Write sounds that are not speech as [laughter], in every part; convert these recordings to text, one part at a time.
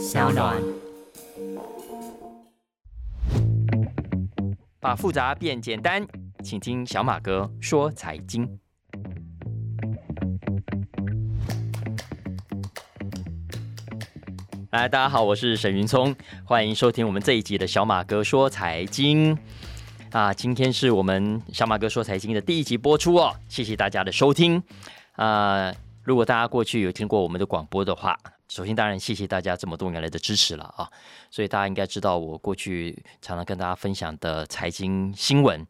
小暖。把复杂变简单，请听小马哥说财经。来，大家好，我是沈云聪，欢迎收听我们这一集的小马哥说财经。啊，今天是我们小马哥说财经的第一集播出哦，谢谢大家的收听。啊，如果大家过去有听过我们的广播的话，首先当然谢谢大家这么多年来的支持了啊。所以大家应该知道，我过去常常跟大家分享的财经新闻，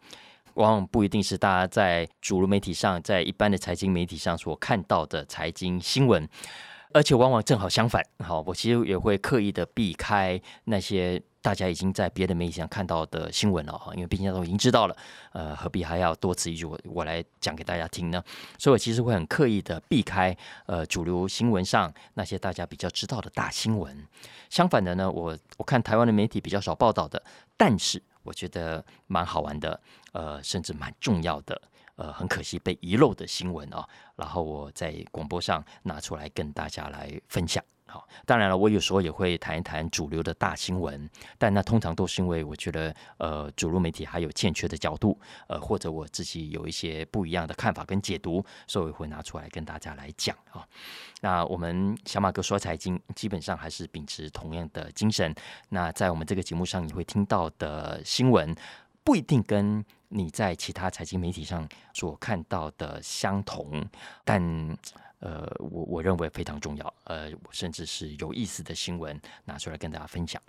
往往不一定是大家在主流媒体上、在一般的财经媒体上所看到的财经新闻。而且往往正好相反，好，我其实也会刻意的避开那些大家已经在别的媒体上看到的新闻了哈，因为毕竟都已经知道了，呃，何必还要多此一举我我来讲给大家听呢？所以我其实会很刻意的避开呃主流新闻上那些大家比较知道的大新闻。相反的呢，我我看台湾的媒体比较少报道的，但是我觉得蛮好玩的，呃，甚至蛮重要的。呃，很可惜被遗漏的新闻啊，然后我在广播上拿出来跟大家来分享。好，当然了，我有时候也会谈一谈主流的大新闻，但那通常都是因为我觉得呃，主流媒体还有欠缺的角度，呃，或者我自己有一些不一样的看法跟解读，所以会拿出来跟大家来讲啊。那我们小马哥说财经，基本上还是秉持同样的精神。那在我们这个节目上，你会听到的新闻。不一定跟你在其他财经媒体上所看到的相同，但呃，我我认为非常重要，呃，甚至是有意思的新闻拿出来跟大家分享。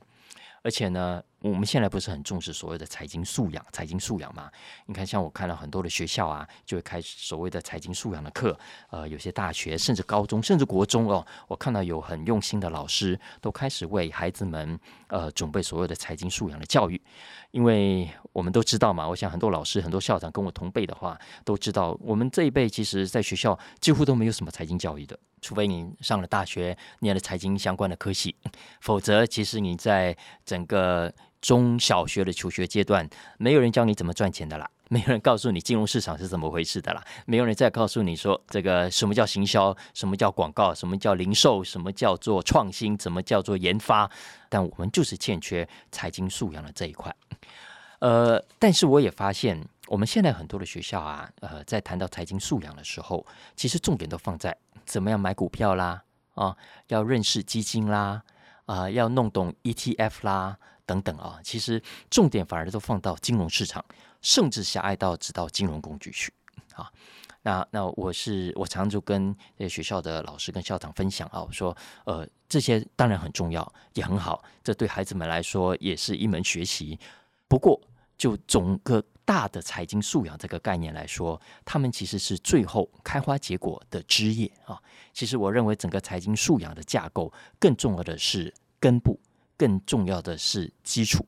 而且呢，我们现在不是很重视所谓的财经素养，财经素养嘛？你看，像我看了很多的学校啊，就会开始所谓的财经素养的课。呃，有些大学甚至高中甚至国中哦，我看到有很用心的老师都开始为孩子们呃准备所谓的财经素养的教育。因为我们都知道嘛，我想很多老师、很多校长跟我同辈的话，都知道我们这一辈其实在学校几乎都没有什么财经教育的。除非你上了大学，念了财经相关的科系，[clears throat] 否则其实你在整个中小学的求学阶段，没有人教你怎么赚钱的啦，[laughs] 没有人告诉你金融市场是怎么回事的啦，没有人再告诉你说这个什么叫行销，什么叫广告，什么叫零售，什么叫做创新，怎么叫做研发。但我们就是欠缺财经素养的这一块。呃，但是我也发现，我们现在很多的学校啊，呃，在谈到财经素养的时候，其实重点都放在。怎么样买股票啦？啊，要认识基金啦，啊，要弄懂 ETF 啦，等等啊。其实重点反而都放到金融市场，甚至狭隘到只到金融工具去啊。那那我是我常常就跟学校的老师跟校长分享啊，我说呃，这些当然很重要，也很好，这对孩子们来说也是一门学习。不过就总个。大的财经素养这个概念来说，他们其实是最后开花结果的枝叶啊。其实我认为整个财经素养的架构，更重要的是根部，更重要的是基础。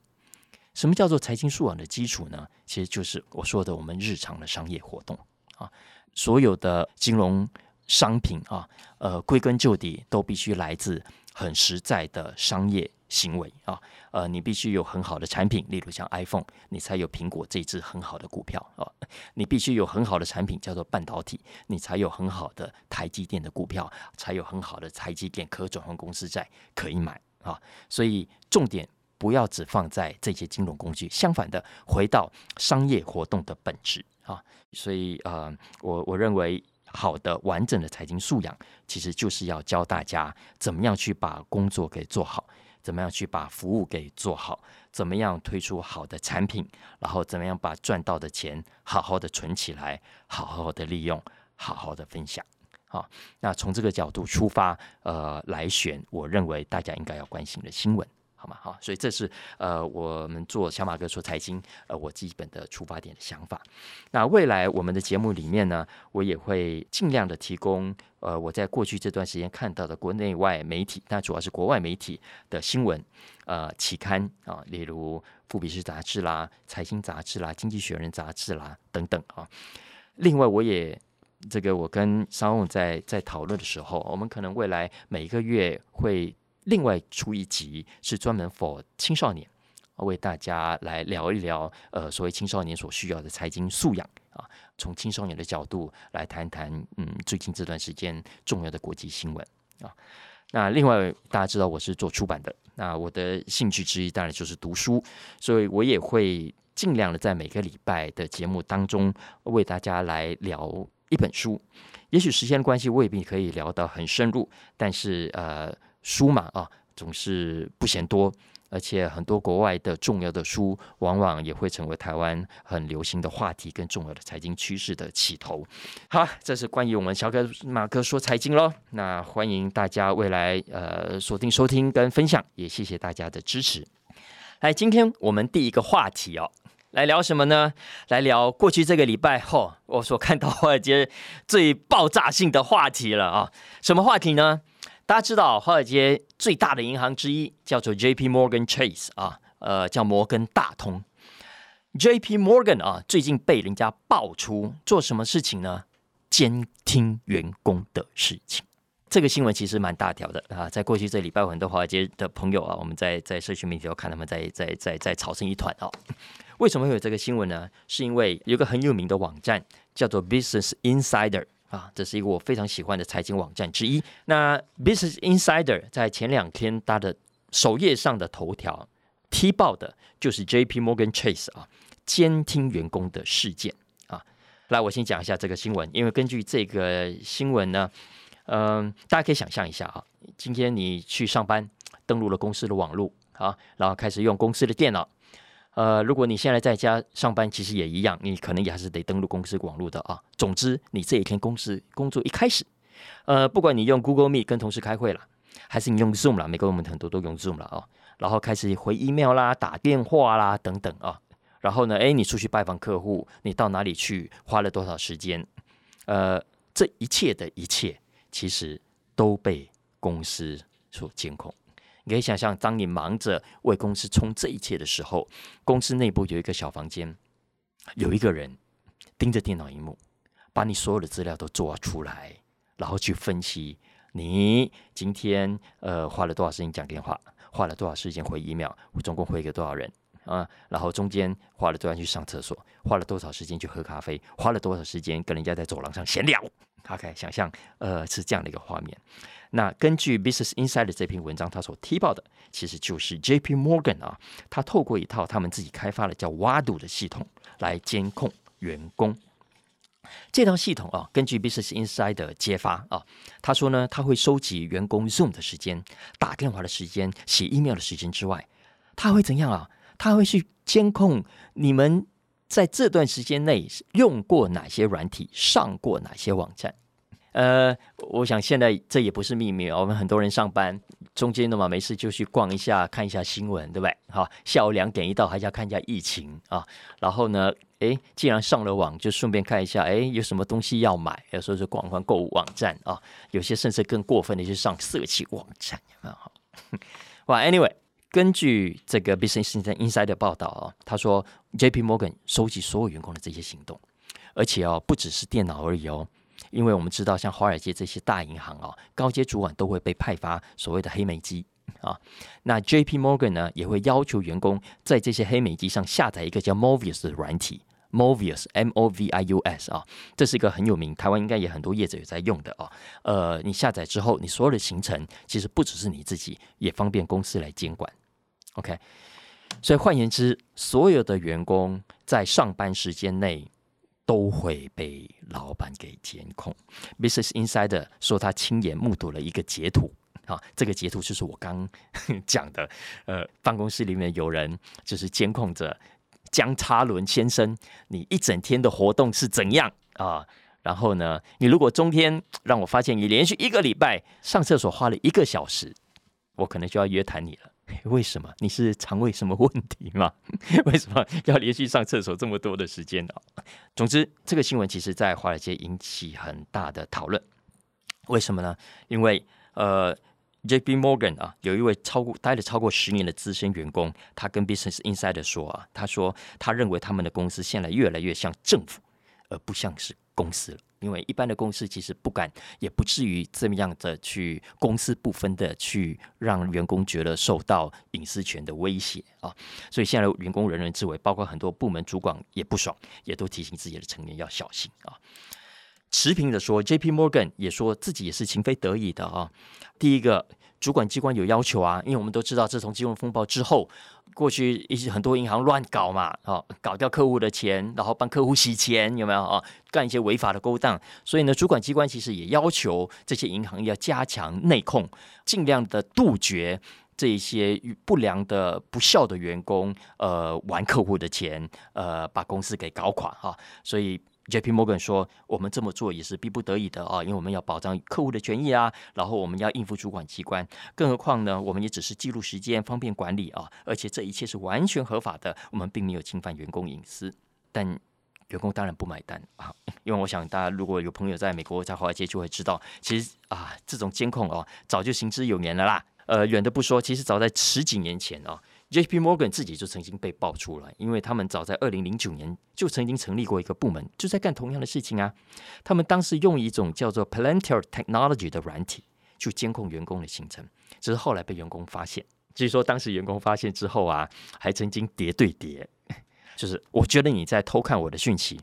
什么叫做财经素养的基础呢？其实就是我说的我们日常的商业活动啊，所有的金融商品啊，呃，归根究底都必须来自很实在的商业。行为啊，呃，你必须有很好的产品，例如像 iPhone，你才有苹果这支很好的股票啊。你必须有很好的产品，叫做半导体，你才有很好的台积电的股票，才有很好的台积电可转换公司债可以买啊。所以重点不要只放在这些金融工具，相反的，回到商业活动的本质啊。所以呃，我我认为好的完整的财经素养，其实就是要教大家怎么样去把工作给做好。怎么样去把服务给做好？怎么样推出好的产品？然后怎么样把赚到的钱好好的存起来，好好的利用，好好的分享？好，那从这个角度出发，呃，来选我认为大家应该要关心的新闻。好吗？好，所以这是呃，我们做小马哥说财经，呃，我基本的出发点的想法。那未来我们的节目里面呢，我也会尽量的提供呃，我在过去这段时间看到的国内外媒体，那主要是国外媒体的新闻，呃，期刊啊，例如《富比士》杂志啦、《财经杂志》啦、《经济学人》杂志啦等等啊。另外，我也这个我跟商务在在讨论的时候，我们可能未来每一个月会。另外出一集是专门 for 青少年，为大家来聊一聊，呃，所谓青少年所需要的财经素养啊，从青少年的角度来谈谈，嗯，最近这段时间重要的国际新闻啊。那另外大家知道我是做出版的，那我的兴趣之一当然就是读书，所以我也会尽量的在每个礼拜的节目当中为大家来聊一本书。也许时间关系未必可以聊到很深入，但是呃，书嘛啊，总是不嫌多。而且很多国外的重要的书，往往也会成为台湾很流行的话题跟重要的财经趋势的起头。好，这是关于我们小哥马哥说财经喽。那欢迎大家未来呃锁定收听跟分享，也谢谢大家的支持。来，今天我们第一个话题哦，来聊什么呢？来聊过去这个礼拜后我所看到华尔街最爆炸性的话题了啊！什么话题呢？大家知道，华尔街最大的银行之一叫做 J.P. Morgan Chase 啊，呃，叫摩根大通。J.P. Morgan 啊，最近被人家爆出做什么事情呢？监听员工的事情。这个新闻其实蛮大条的啊，在过去这礼拜，很多华尔街的朋友啊，我们在在社区媒体都看他们在在在在吵成一团啊。为什么会有这个新闻呢？是因为有个很有名的网站叫做 Business Insider。啊，这是一个我非常喜欢的财经网站之一。那 Business Insider 在前两天它的首页上的头条踢爆的就是 J.P. Morgan Chase 啊监听员工的事件啊。来，我先讲一下这个新闻，因为根据这个新闻呢，嗯，大家可以想象一下啊，今天你去上班，登录了公司的网络啊，然后开始用公司的电脑。呃，如果你现在在家上班，其实也一样，你可能也还是得登录公司网络的啊。总之，你这一天公司工作一开始，呃，不管你用 Google Meet 跟同事开会了，还是你用 Zoom 啦，美国我们很多都用 Zoom 了啊，然后开始回 email 啦、打电话啦等等啊，然后呢，哎，你出去拜访客户，你到哪里去，花了多少时间？呃，这一切的一切，其实都被公司所监控。你可以想象，当你忙着为公司冲这一切的时候，公司内部有一个小房间，有一个人盯着电脑荧幕，把你所有的资料都做出来，然后去分析你今天呃花了多少时间讲电话，花了多少时间回 email，我总共回给多少人啊？然后中间花了多少去上厕所，花了多少时间去喝咖啡，花了多少时间跟人家在走廊上闲聊。[laughs] OK，想象呃是这样的一个画面。那根据 Business Insider 这篇文章，他所提报的其实就是 J.P. Morgan 啊，他透过一套他们自己开发的叫挖度的系统来监控员工。这套系统啊，根据 Business Insider 揭发啊，他说呢，他会收集员工 Zoom 的时间、打电话的时间、写 email 的时间之外，他会怎样啊？他会去监控你们在这段时间内用过哪些软体、上过哪些网站。呃，我想现在这也不是秘密我们很多人上班中间的嘛，没事就去逛一下，看一下新闻，对不对？好，下午两点一到，还要看一下疫情啊。然后呢，哎，既然上了网，就顺便看一下，哎，有什么东西要买？有时候是逛逛购物网站啊，有些甚至更过分的，是上色情网站啊。[laughs] 哇，Anyway，根据这个 Business Insider 的报道啊，他说 J.P. Morgan 收集所有员工的这些行动，而且哦，不只是电脑而已哦。因为我们知道，像华尔街这些大银行啊，高阶主管都会被派发所谓的黑莓机啊。那 J.P. Morgan 呢，也会要求员工在这些黑莓机上下载一个叫 Movius 的软体，Movius M-O-V-I-U-S 啊，这是一个很有名，台湾应该也很多业者有在用的啊。呃，你下载之后，你所有的行程其实不只是你自己，也方便公司来监管。OK，所以换言之，所有的员工在上班时间内。都会被老板给监控。Business Insider 说他亲眼目睹了一个截图，啊，这个截图就是我刚 [laughs] 讲的，呃，办公室里面有人就是监控着江叉伦先生，你一整天的活动是怎样啊？然后呢，你如果中天让我发现你连续一个礼拜上厕所花了一个小时，我可能就要约谈你了。为什么？你是肠胃什么问题吗？[laughs] 为什么要连续上厕所这么多的时间呢？总之，这个新闻其实在华尔街引起很大的讨论。为什么呢？因为呃，J.P. Morgan 啊，有一位超过待了超过十年的资深员工，他跟 Business Insider 说啊，他说他认为他们的公司现在越来越像政府，而不像是公司了。因为一般的公司其实不敢，也不至于这么样的去公私不分的去让员工觉得受到隐私权的威胁啊，所以现在员工人人自危，包括很多部门主管也不爽，也都提醒自己的成员要小心啊。持平的说，J.P. Morgan 也说自己也是情非得已的啊。第一个，主管机关有要求啊，因为我们都知道，自从金融风暴之后，过去一些很多银行乱搞嘛，啊，搞掉客户的钱，然后帮客户洗钱，有没有啊？干一些违法的勾当，所以呢，主管机关其实也要求这些银行要加强内控，尽量的杜绝。这些不良的、不孝的员工，呃，玩客户的钱，呃，把公司给搞垮哈。所以 J.P. Morgan 说，我们这么做也是逼不得已的啊，因为我们要保障客户的权益啊，然后我们要应付主管机关。更何况呢，我们也只是记录时间，方便管理啊，而且这一切是完全合法的，我们并没有侵犯员工隐私。但员工当然不买单啊，[laughs] 因为我想大家如果有朋友在美国在华尔街，就会知道，其实啊，这种监控哦，早就行之有年了啦。呃，远的不说，其实早在十几年前啊，J.P. Morgan 自己就曾经被爆出来，因为他们早在二零零九年就曾经成立过一个部门，就在干同样的事情啊。他们当时用一种叫做 Palantir Technology 的软体去监控员工的行程，只是后来被员工发现。据说当时员工发现之后啊，还曾经叠对叠。[laughs] 就是我觉得你在偷看我的讯息，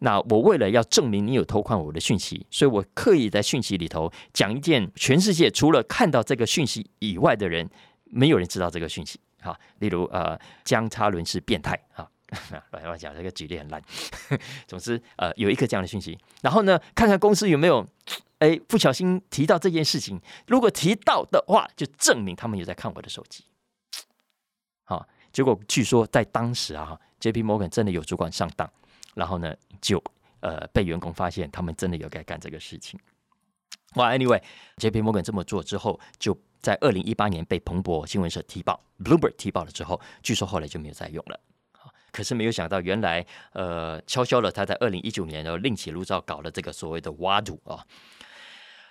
那我为了要证明你有偷看我的讯息，所以我刻意在讯息里头讲一件全世界除了看到这个讯息以外的人，没有人知道这个讯息。哈，例如呃，江差伦是变态啊，[laughs] 乱乱讲这个举例很烂。[laughs] 总之呃，有一个这样的讯息，然后呢，看看公司有没有哎不小心提到这件事情，如果提到的话，就证明他们有在看我的手机。好，结果据说在当时啊。J.P. Morgan 真的有主管上当，然后呢，就呃被员工发现他们真的有在干这个事情。哇，Anyway，J.P. Morgan 这么做之后，就在二零一八年被彭博新闻社踢爆，Bloomberg 踢爆了之后，据说后来就没有再用了。可是没有想到，原来呃悄悄的他在二零一九年又另起炉灶搞了这个所谓的挖土啊。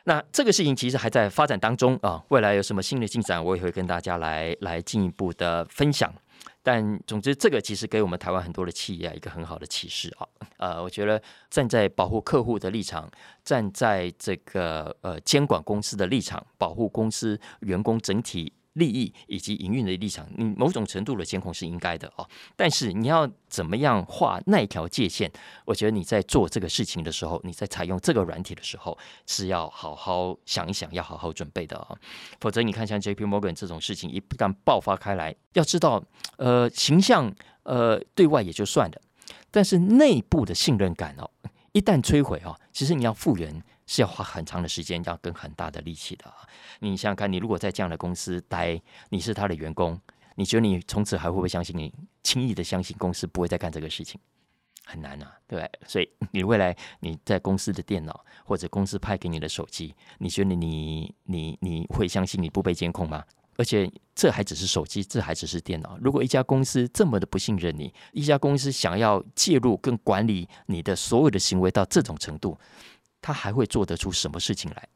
那这个事情其实还在发展当中啊，未来有什么新的进展，我也会跟大家来来进一步的分享。但总之，这个其实给我们台湾很多的企业一个很好的启示啊。呃，我觉得站在保护客户的立场，站在这个呃监管公司的立场，保护公司员工整体。利益以及营运的立场，你某种程度的监控是应该的哦。但是你要怎么样画那一条界限？我觉得你在做这个事情的时候，你在采用这个软体的时候，是要好好想一想，要好好准备的啊。否则，你看像 J.P. Morgan 这种事情一旦爆发开来，要知道，呃，形象呃对外也就算了，但是内部的信任感哦，一旦摧毁哦，其实你要复原。是要花很长的时间，要跟很大的力气的。你想想看，你如果在这样的公司待，你是他的员工，你觉得你从此还会不会相信你？轻易的相信公司不会再干这个事情，很难啊，对对？所以你未来你在公司的电脑或者公司派给你的手机，你觉得你你你会相信你不被监控吗？而且这还只是手机，这还只是电脑。如果一家公司这么的不信任你，一家公司想要介入跟管理你的所有的行为到这种程度。他还会做得出什么事情来？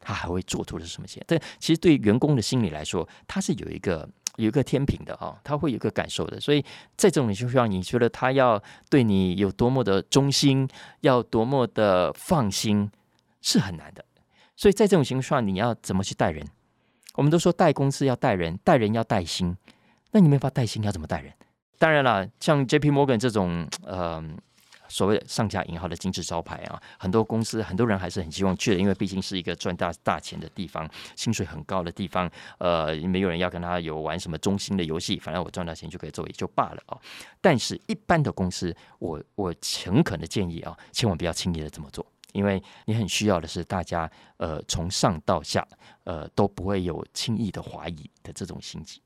他还会做出的什么些？但其实对员工的心理来说，他是有一个有一个天平的啊，他会有一个感受的。所以在这种情况下，你觉得他要对你有多么的忠心，要多么的放心，是很难的。所以在这种情况下，你要怎么去带人？我们都说带公司要带人，带人要带心。那你没法带心，要怎么带人？当然了，像 J.P. Morgan 这种，嗯。所谓上家银行的金字招牌啊，很多公司很多人还是很希望去的，因为毕竟是一个赚大大钱的地方，薪水很高的地方。呃，没有人要跟他有玩什么中心的游戏，反正我赚到钱就可以做也就罢了啊。但是，一般的公司，我我诚恳的建议啊，千万不要轻易的这么做，因为你很需要的是大家呃从上到下呃都不会有轻易的怀疑的这种心情。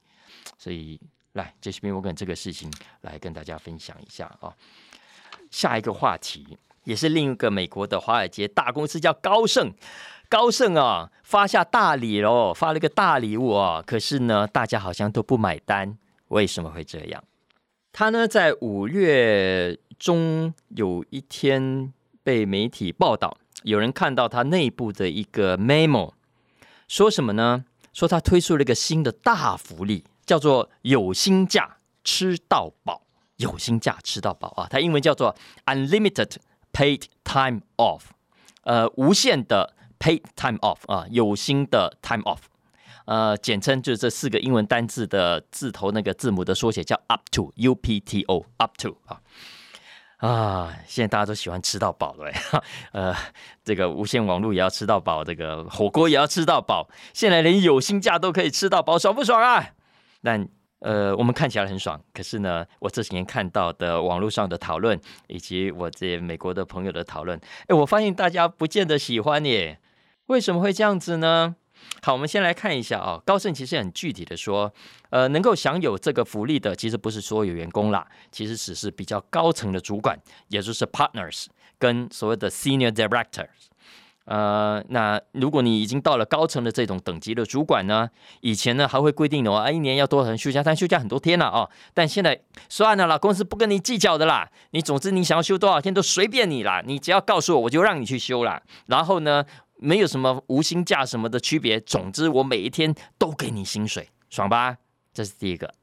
所以，来杰西宾，我跟这个事情来跟大家分享一下啊。下一个话题也是另一个美国的华尔街大公司，叫高盛。高盛啊，发下大礼喽，发了个大礼物啊。可是呢，大家好像都不买单。为什么会这样？他呢，在五月中有一天被媒体报道，有人看到他内部的一个 memo，说什么呢？说他推出了一个新的大福利，叫做有薪假吃到饱。有薪假吃到饱啊！它英文叫做 Unlimited Paid Time Off，呃，无限的 Paid Time Off 啊，有薪的 Time Off，呃，简称就是这四个英文单字的字头那个字母的缩写叫 Up to U P T O Up to 啊。啊，现在大家都喜欢吃到饱，对呃，这个无线网络也要吃到饱，这个火锅也要吃到饱，现在连有薪假都可以吃到饱，爽不爽啊？但呃，我们看起来很爽，可是呢，我这几年看到的网络上的讨论，以及我这美国的朋友的讨论，哎，我发现大家不见得喜欢耶。为什么会这样子呢？好，我们先来看一下啊。高盛其实很具体的说，呃，能够享有这个福利的，其实不是所有员工啦，其实只是比较高层的主管，也就是 partners 跟所谓的 senior directors。呃，那如果你已经到了高层的这种等级的主管呢，以前呢还会规定的，啊，一年要多少休假，但休假很多天了哦。但现在算了啦，公司不跟你计较的啦。你总之你想要休多少天都随便你啦，你只要告诉我，我就让你去休啦。然后呢？没有什么无薪假什么的区别，总之我每一天都给你薪水，爽吧？这是第一个。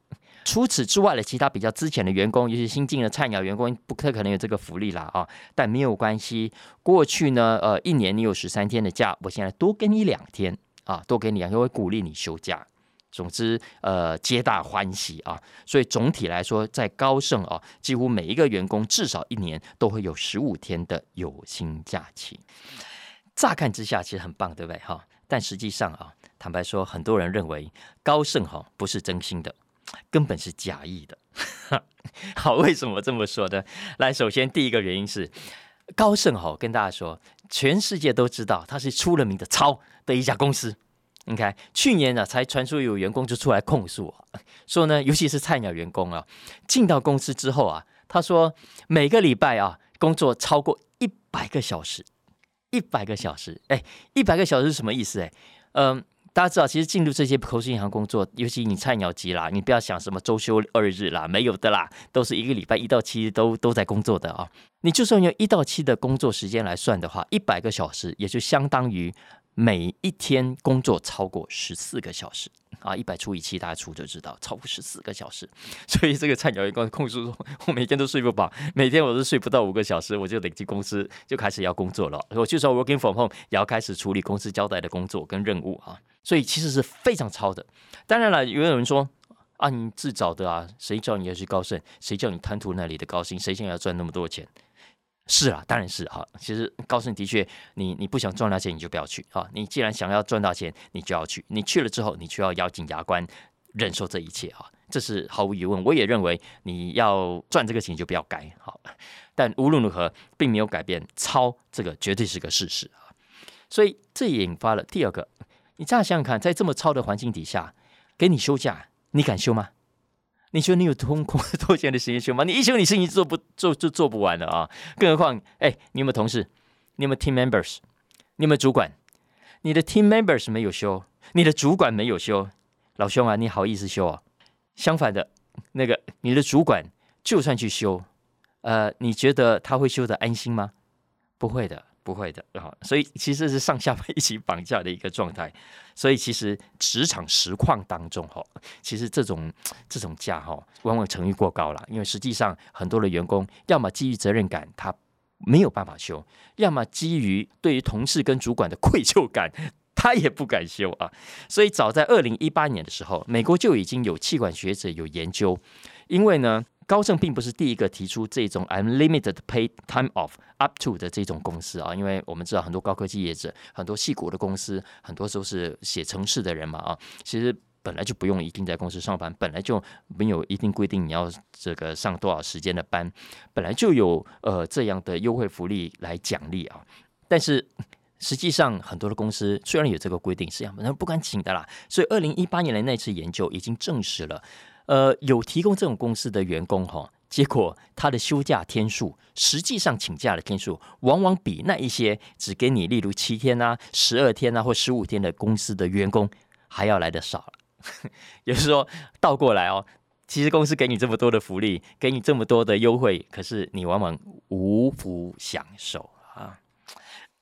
除此之外的其他比较之前的员工，尤其新进的菜鸟员工，不太可能有这个福利啦啊。但没有关系，过去呢，呃，一年你有十三天的假，我现在多给你两天啊，多给你两天，会鼓励你休假。总之，呃，皆大欢喜啊。所以总体来说，在高盛啊，几乎每一个员工至少一年都会有十五天的有薪假期。乍看之下其实很棒，对不对？哈，但实际上啊，坦白说，很多人认为高盛哈不是真心的，根本是假意的。[laughs] 好，为什么这么说呢？来，首先第一个原因是高盛哈跟大家说，全世界都知道它是出了名的超的一家公司。你看，去年呢才传出有员工就出来控诉，说呢，尤其是菜鸟员工啊，进到公司之后啊，他说每个礼拜啊工作超过一百个小时。一百个小时，哎，一百个小时是什么意思？哎，嗯，大家知道，其实进入这些投资银行工作，尤其你菜鸟级啦，你不要想什么周休二日啦，没有的啦，都是一个礼拜一到七都都在工作的啊。你就算用一到七的工作时间来算的话，一百个小时也就相当于。每一天工作超过十四个小时啊，一百除以七，大家除就知道，超过十四个小时。[laughs] 所以这个菜鸟员工控诉说，我每天都睡不饱，每天我都睡不到五个小时，我就累积公司就开始要工作了。我就说 working from home 也要开始处理公司交代的工作跟任务啊，所以其实是非常超的。当然了，也有人说啊，你自找的啊，谁叫你要去高盛？谁叫你贪图那里的高薪？谁想要赚那么多钱？是啊，当然是哈。其实高盛的确，你你不想赚到钱，你就不要去啊。你既然想要赚到钱，你就要去。你去了之后，你就要咬紧牙关忍受这一切啊。这是毫无疑问。我也认为你要赚这个钱就不要改好。但无论如何，并没有改变超这个绝对是个事实啊。所以这也引发了第二个，你这样想想看，在这么超的环境底下，给你休假，你敢休吗？你觉得你有空空 [laughs] 多闲的时间修吗？你一休，你事情做不做就做不完了啊！更何况，哎，你有没有同事？你有没有 team members？你有没有主管？你的 team members 没有休，你的主管没有休，老兄啊，你好意思休啊？相反的，那个你的主管就算去休，呃，你觉得他会休得安心吗？不会的。不会的，啊，所以其实是上下班一起绑架的一个状态。所以其实职场实况当中，哈，其实这种这种假，哈，往往成率过高了。因为实际上很多的员工，要么基于责任感，他没有办法休；要么基于对于同事跟主管的愧疚感，[laughs] 他也不敢休啊。所以早在二零一八年的时候，美国就已经有气管学者有研究，因为呢。高盛并不是第一个提出这种 unlimited pay time off up to 的这种公司啊，因为我们知道很多高科技业者、很多细股的公司，很多时候是写程式的人嘛啊，其实本来就不用一定在公司上班，本来就没有一定规定你要这个上多少时间的班，本来就有呃这样的优惠福利来奖励啊。但是实际上很多的公司虽然有这个规定，是这样，不敢请的啦。所以二零一八年的那次研究已经证实了。呃，有提供这种公司的员工哈，结果他的休假天数，实际上请假的天数，往往比那一些只给你例如七天啊、十二天啊或十五天的公司的员工还要来的少。也就是说，倒过来哦，其实公司给你这么多的福利，给你这么多的优惠，可是你往往无福享受啊。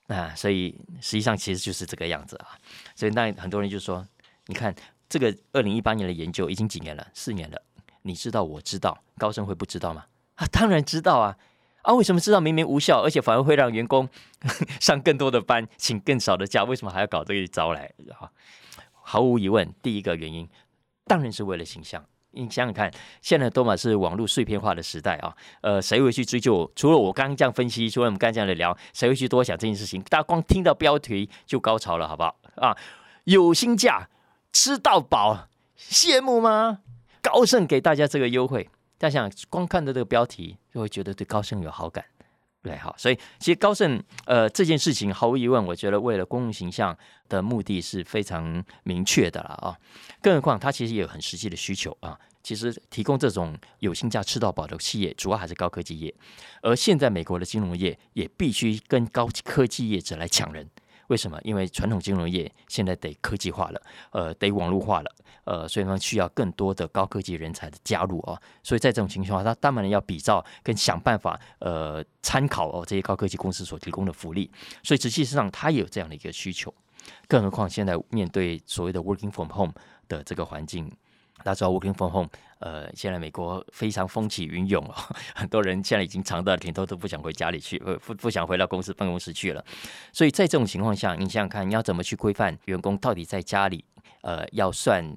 那所以实际上其实就是这个样子啊。所以那很多人就说，你看。这个二零一八年的研究已经几年了，四年了。你知道，我知道，高盛会不知道吗？啊，当然知道啊！啊，为什么知道明明无效，而且反而会让员工 [laughs] 上更多的班，请更少的假？为什么还要搞这一招来？哈，毫无疑问，第一个原因当然是为了形象你想想看，现在多嘛是网络碎片化的时代啊，呃，谁会去追究？除了我刚刚这样分析，除了我们刚刚这样的聊，谁会去多想这件事情？大家光听到标题就高潮了，好不好？啊，有薪假吃到饱，羡慕吗？高盛给大家这个优惠，大家想光看到这个标题就会觉得对高盛有好感。对，好，所以其实高盛呃这件事情毫无疑问，我觉得为了公共形象的目的是非常明确的了啊。更何况它其实也有很实际的需求啊。其实提供这种有性价吃到饱的企业，主要还是高科技业，而现在美国的金融业也必须跟高科技业者来抢人。为什么？因为传统金融业现在得科技化了，呃，得网络化了，呃，所以呢需要更多的高科技人才的加入哦。所以在这种情况下，他当然要比照跟想办法，呃，参考哦这些高科技公司所提供的福利。所以实际上，他也有这样的一个需求。更何况现在面对所谓的 working from home 的这个环境。大家知道 working from home，呃，现在美国非常风起云涌哦，[laughs] 很多人现在已经尝到甜头，都不想回家里去，不不想回到公司办公室去了。所以在这种情况下，你想想看，你要怎么去规范员工到底在家里，呃，要算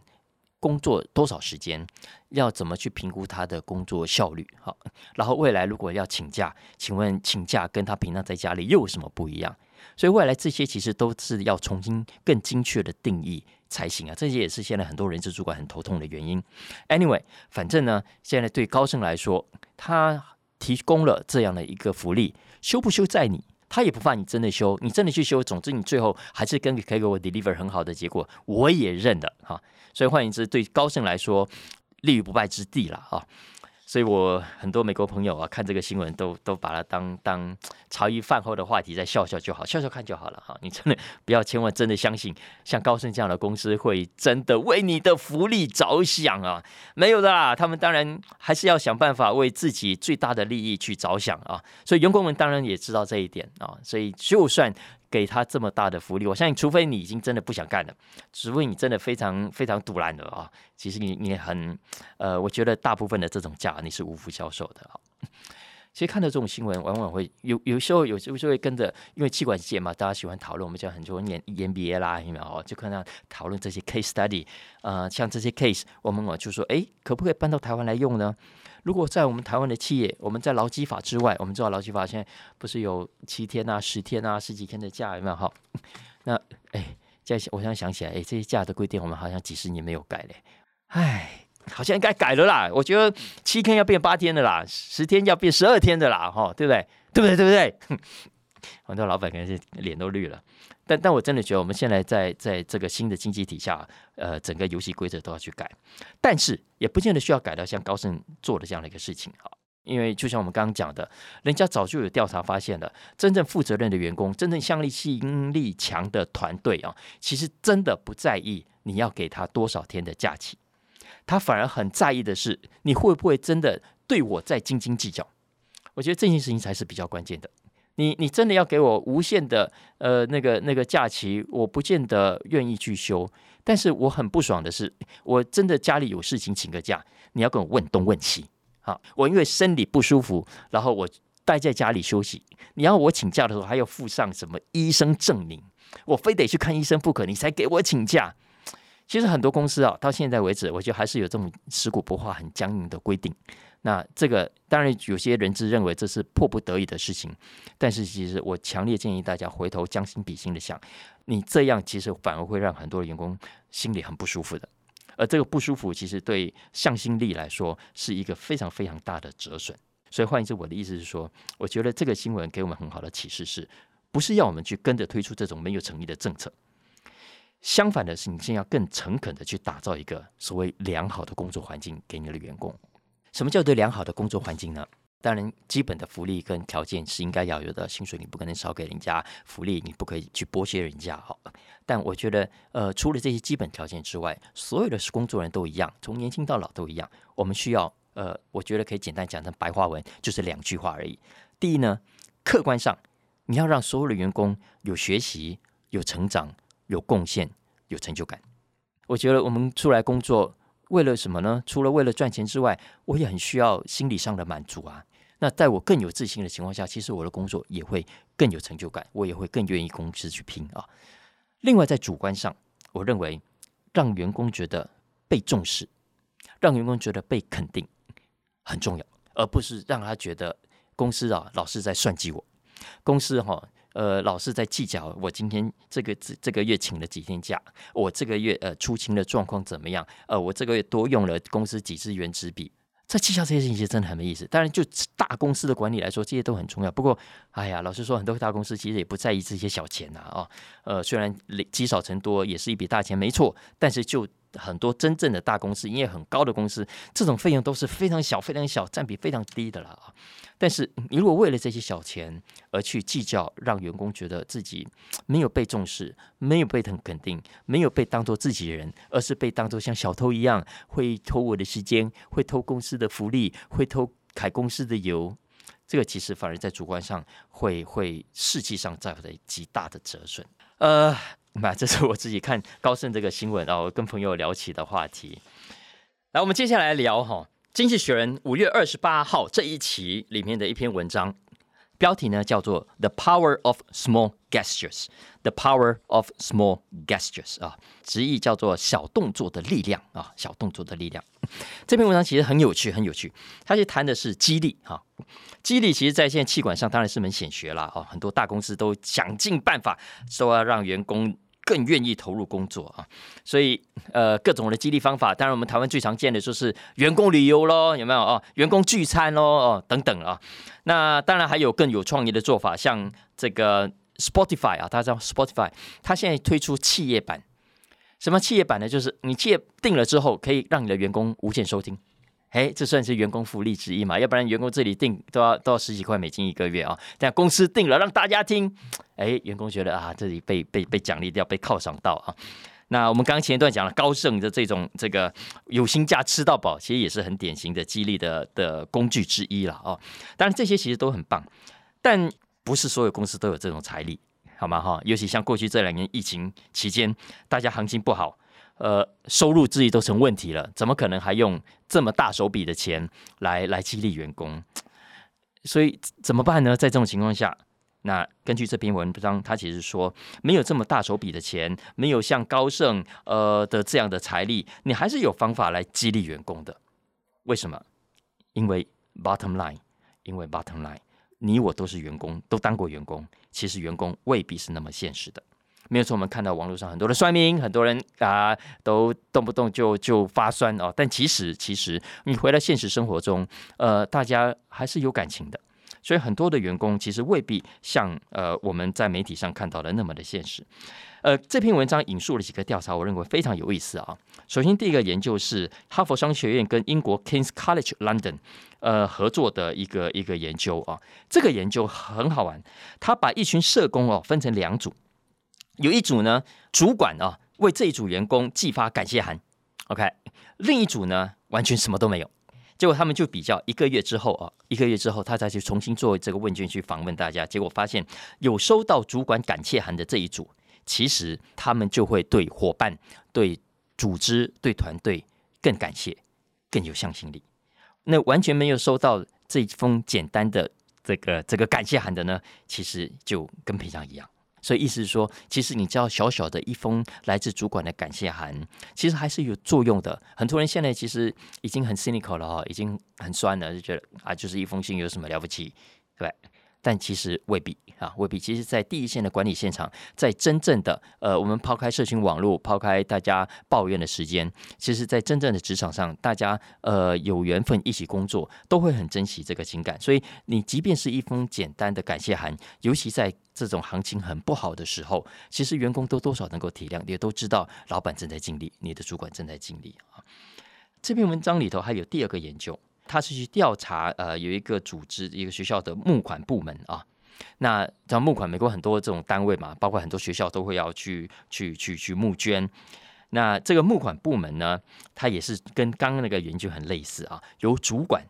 工作多少时间，要怎么去评估他的工作效率？好，然后未来如果要请假，请问请假跟他平常在家里又有什么不一样？所以未来这些其实都是要重新更精确的定义。才行啊！这些也是现在很多人事主管很头痛的原因。Anyway，反正呢，现在对高盛来说，他提供了这样的一个福利，修不修在你，他也不怕你真的修，你真的去修，总之你最后还是跟可以给我 deliver 很好的结果，我也认的哈。所以换言之，对高盛来说，立于不败之地了啊。所以我很多美国朋友啊，看这个新闻都都把它当当茶余饭后的话题，在笑笑就好，笑笑看就好了哈。你真的不要千万真的相信，像高盛这样的公司会真的为你的福利着想啊？没有的啦，他们当然还是要想办法为自己最大的利益去着想啊。所以员工们当然也知道这一点啊。所以就算。给他这么大的福利，我相信，除非你已经真的不想干了，除非你真的非常非常堵烂了啊！其实你你很，呃，我觉得大部分的这种价你是无福消受的啊。其实看到这种新闻，往往会有有时候有时候就会跟着，因为气管界嘛，大家喜欢讨论，我们讲很多年 EMBA 啦，有没有？就看到讨论这些 case study，呃，像这些 case，我们我就说，哎，可不可以搬到台湾来用呢？如果在我们台湾的企业，我们在劳基法之外，我们知道劳基法现在不是有七天啊、十天啊、十几天的假，有没有？哈，[laughs] 那哎，在我现在想起来，哎，这些假的规定我们好像几十年没有改嘞，哎，好像应该改了啦。我觉得七天要变八天的啦，十天要变十二天的啦，哈，对不对？对不对？对不对？[laughs] 很多老板可能是脸都绿了。但但我真的觉得，我们现在在在这个新的经济体下，呃，整个游戏规则都要去改，但是也不见得需要改到像高盛做的这样的一个事情啊。因为就像我们刚刚讲的，人家早就有调查发现了，真正负责任的员工，真正向力心力强的团队啊，其实真的不在意你要给他多少天的假期，他反而很在意的是你会不会真的对我在斤斤计较。我觉得这件事情才是比较关键的。你你真的要给我无限的呃那个那个假期，我不见得愿意去休。但是我很不爽的是，我真的家里有事情请个假，你要跟我问东问西。好，我因为身体不舒服，然后我待在家里休息。你要我请假的时候，还要附上什么医生证明？我非得去看医生不可，你才给我请假。其实很多公司啊，到现在为止，我觉得还是有这种持古不化、很僵硬的规定。那这个当然有些人是认为这是迫不得已的事情，但是其实我强烈建议大家回头将心比心的想，你这样其实反而会让很多员工心里很不舒服的，而这个不舒服其实对向心力来说是一个非常非常大的折损。所以换言之，我的意思是说，我觉得这个新闻给我们很好的启示，是不是要我们去跟着推出这种没有诚意的政策？相反的是，你先要更诚恳的去打造一个所谓良好的工作环境给你的员工。什么叫做良好的工作环境呢？当然，基本的福利跟条件是应该要有的。薪水你不可能少给人家，福利你不可以去剥削人家。好，但我觉得，呃，除了这些基本条件之外，所有的工作人都一样，从年轻到老都一样。我们需要，呃，我觉得可以简单讲成白话文，就是两句话而已。第一呢，客观上你要让所有的员工有学习、有成长、有贡献、有成就感。我觉得我们出来工作。为了什么呢？除了为了赚钱之外，我也很需要心理上的满足啊。那在我更有自信的情况下，其实我的工作也会更有成就感，我也会更愿意公司去拼啊。另外，在主观上，我认为让员工觉得被重视，让员工觉得被肯定很重要，而不是让他觉得公司啊老是在算计我，公司哈呃老是在计较我今天这个这这个月请了几天假，我这个月呃出勤的状况怎么样？呃，我这个月多用了公司几支原子笔。在计较这些事情其实真的很没意思。当然，就大公司的管理来说，这些都很重要。不过，哎呀，老实说，很多大公司其实也不在意这些小钱呐。哦，呃，虽然积少成多也是一笔大钱，没错。但是就很多真正的大公司，因为很高的公司，这种费用都是非常小、非常小，占比非常低的了啊。但是你如果为了这些小钱而去计较，让员工觉得自己没有被重视、没有被很肯定、没有被当做自己人，而是被当做像小偷一样，会偷我的时间，会偷公司的福利，会偷开公司的油，这个其实反而在主观上会会士气上造成极大的折损。呃。[laughs] 那这是我自己看高盛这个新闻啊，我跟朋友聊起的话题。来，我们接下来聊哈，《经济学人》五月二十八号这一期里面的一篇文章，标题呢叫做《The Power of Small Gestures》，The Power of Small Gestures 啊，直译叫做“小动作的力量”啊，小动作的力量。这篇文章其实很有趣，很有趣，它就谈的是激励哈。激励其实，在现在气管上当然是门显学了哦，很多大公司都想尽办法，都要让员工更愿意投入工作啊。所以，呃，各种的激励方法，当然我们台湾最常见的就是员工旅游喽，有没有啊？员工聚餐喽，哦，等等啊。那当然还有更有创意的做法，像这个 Spotify 啊，大家知道 Spotify，它现在推出企业版。什么企业版呢？就是你企业定了之后，可以让你的员工无限收听。哎，这算是员工福利之一嘛？要不然员工这里定都要都要十几块美金一个月啊。但公司定了让大家听，哎，员工觉得啊，这里被被被奖励掉，被犒赏到啊。那我们刚刚前一段讲了高盛的这种这个有薪假吃到饱，其实也是很典型的激励的的工具之一了哦。当然这些其实都很棒，但不是所有公司都有这种财力，好吗？哈，尤其像过去这两年疫情期间，大家行情不好。呃，收入自己都成问题了，怎么可能还用这么大手笔的钱来来激励员工？所以怎么办呢？在这种情况下，那根据这篇文章，他其实说没有这么大手笔的钱，没有像高盛呃的这样的财力，你还是有方法来激励员工的。为什么？因为 bottom line，因为 bottom line，你我都是员工，都当过员工，其实员工未必是那么现实的。没有错，我们看到网络上很多的酸民，很多人啊都动不动就就发酸哦。但其实，其实你回到现实生活中，呃，大家还是有感情的。所以很多的员工其实未必像呃我们在媒体上看到的那么的现实。呃，这篇文章引述了几个调查，我认为非常有意思啊。首先，第一个研究是哈佛商学院跟英国 King's College London 呃合作的一个一个研究啊。这个研究很好玩，他把一群社工哦分成两组。有一组呢，主管啊为这一组员工寄发感谢函，OK。另一组呢，完全什么都没有。结果他们就比较一个月之后啊，一个月之后他再去重新做这个问卷去访问大家，结果发现有收到主管感谢函的这一组，其实他们就会对伙伴、对组织、对团队更感谢，更有向心力。那完全没有收到这封简单的这个这个感谢函的呢，其实就跟平常一样。所以意思是说，其实你知道小小的一封来自主管的感谢函，其实还是有作用的。很多人现在其实已经很 cynical 了哈，已经很酸了，就觉得啊，就是一封信有什么了不起，对。但其实未必啊，未必。其实，在第一线的管理现场，在真正的呃，我们抛开社群网络，抛开大家抱怨的时间，其实，在真正的职场上，大家呃有缘分一起工作，都会很珍惜这个情感。所以，你即便是一封简单的感谢函，尤其在这种行情很不好的时候，其实员工都多少能够体谅，也都知道老板正在尽力，你的主管正在尽力啊。这篇文章里头还有第二个研究。他是去调查，呃，有一个组织，一个学校的募款部门啊。那像募款，美国很多这种单位嘛，包括很多学校都会要去去去去募捐。那这个募款部门呢，它也是跟刚刚那个研究很类似啊，由主管，